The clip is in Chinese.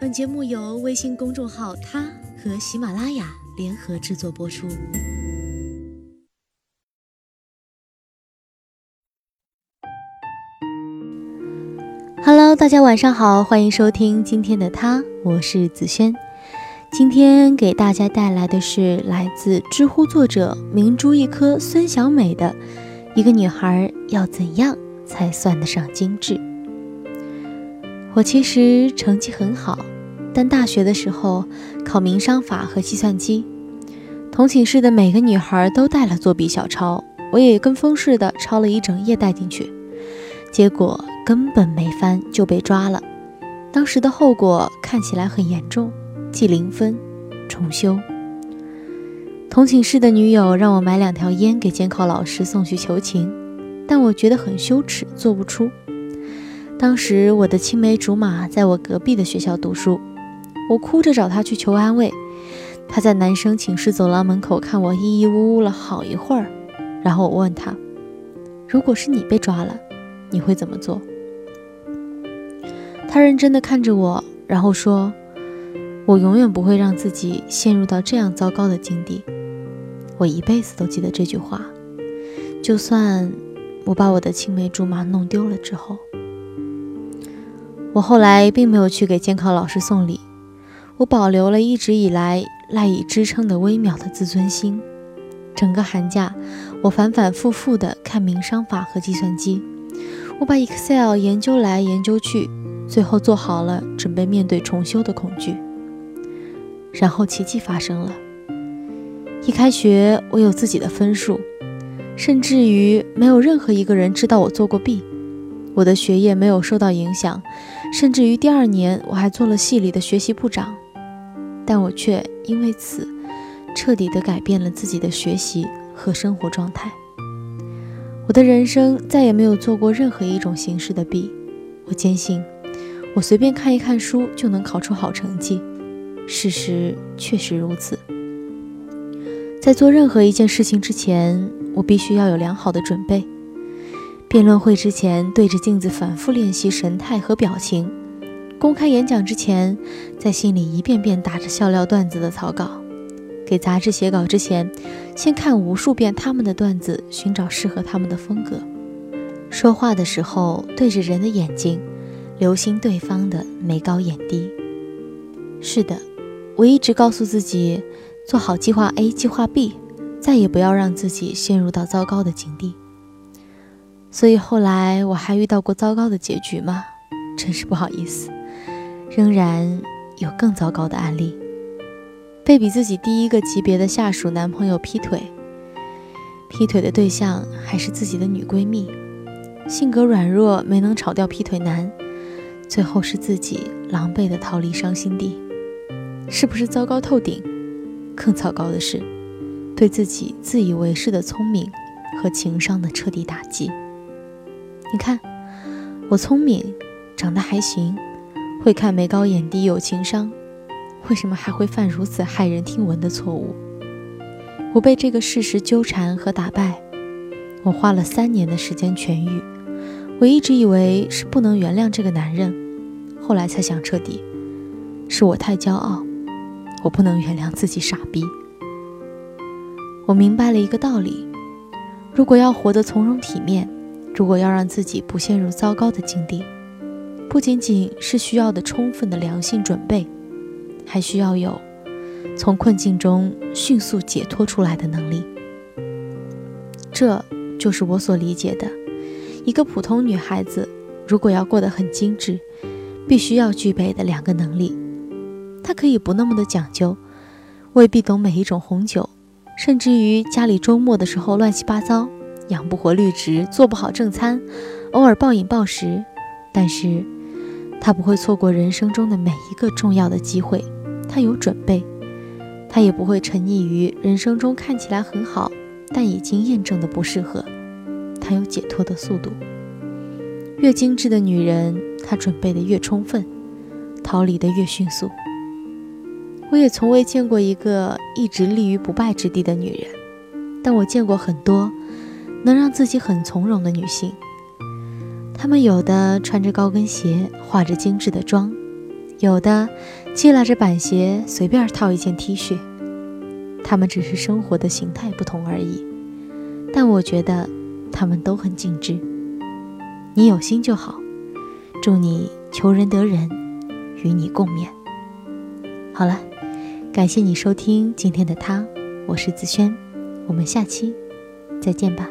本节目由微信公众号“他”和喜马拉雅联合制作播出。Hello，大家晚上好，欢迎收听今天的他，我是子轩。今天给大家带来的是来自知乎作者明珠一颗孙小美的《一个女孩要怎样才算得上精致》。我其实成绩很好。但大学的时候考民商法和计算机，同寝室的每个女孩都带了作弊小抄，我也跟风似的抄了一整页带进去，结果根本没翻就被抓了。当时的后果看起来很严重，记零分，重修。同寝室的女友让我买两条烟给监考老师送去求情，但我觉得很羞耻，做不出。当时我的青梅竹马在我隔壁的学校读书。我哭着找他去求安慰，他在男生寝室走廊门口看我咿咿呜呜了好一会儿，然后我问他：“如果是你被抓了，你会怎么做？”他认真的看着我，然后说：“我永远不会让自己陷入到这样糟糕的境地，我一辈子都记得这句话，就算我把我的青梅竹马弄丢了之后。”我后来并没有去给监考老师送礼。我保留了一直以来赖以支撑的微渺的自尊心。整个寒假，我反反复复的看民商法和计算机，我把 Excel 研究来研究去，最后做好了准备面对重修的恐惧。然后奇迹发生了，一开学我有自己的分数，甚至于没有任何一个人知道我做过弊，我的学业没有受到影响，甚至于第二年我还做了系里的学习部长。但我却因为此彻底的改变了自己的学习和生活状态。我的人生再也没有做过任何一种形式的弊。我坚信，我随便看一看书就能考出好成绩。事实确实如此。在做任何一件事情之前，我必须要有良好的准备。辩论会之前，对着镜子反复练习神态和表情。公开演讲之前，在心里一遍遍打着笑料段子的草稿；给杂志写稿之前，先看无数遍他们的段子，寻找适合他们的风格。说话的时候，对着人的眼睛，留心对方的眉高眼低。是的，我一直告诉自己，做好计划 A、计划 B，再也不要让自己陷入到糟糕的境地。所以后来我还遇到过糟糕的结局吗？真是不好意思。仍然有更糟糕的案例，被比自己低一个级别的下属男朋友劈腿，劈腿的对象还是自己的女闺蜜，性格软弱没能炒掉劈腿男，最后是自己狼狈的逃离伤心地，是不是糟糕透顶？更糟糕的是，对自己自以为是的聪明和情商的彻底打击。你看，我聪明，长得还行。会看眉高眼低有情商，为什么还会犯如此骇人听闻的错误？我被这个事实纠缠和打败，我花了三年的时间痊愈。我一直以为是不能原谅这个男人，后来才想彻底，是我太骄傲，我不能原谅自己傻逼。我明白了一个道理：如果要活得从容体面，如果要让自己不陷入糟糕的境地。不仅仅是需要的充分的良性准备，还需要有从困境中迅速解脱出来的能力。这就是我所理解的，一个普通女孩子如果要过得很精致，必须要具备的两个能力。她可以不那么的讲究，未必懂每一种红酒，甚至于家里周末的时候乱七八糟，养不活绿植，做不好正餐，偶尔暴饮暴食，但是。他不会错过人生中的每一个重要的机会，他有准备，他也不会沉溺于人生中看起来很好但已经验证的不适合，他有解脱的速度。越精致的女人，她准备的越充分，逃离的越迅速。我也从未见过一个一直立于不败之地的女人，但我见过很多能让自己很从容的女性。她们有的穿着高跟鞋，化着精致的妆，有的借拉着板鞋，随便套一件 T 恤。她们只是生活的形态不同而已，但我觉得她们都很精致。你有心就好，祝你求人得人，与你共勉。好了，感谢你收听今天的他，我是子轩，我们下期再见吧。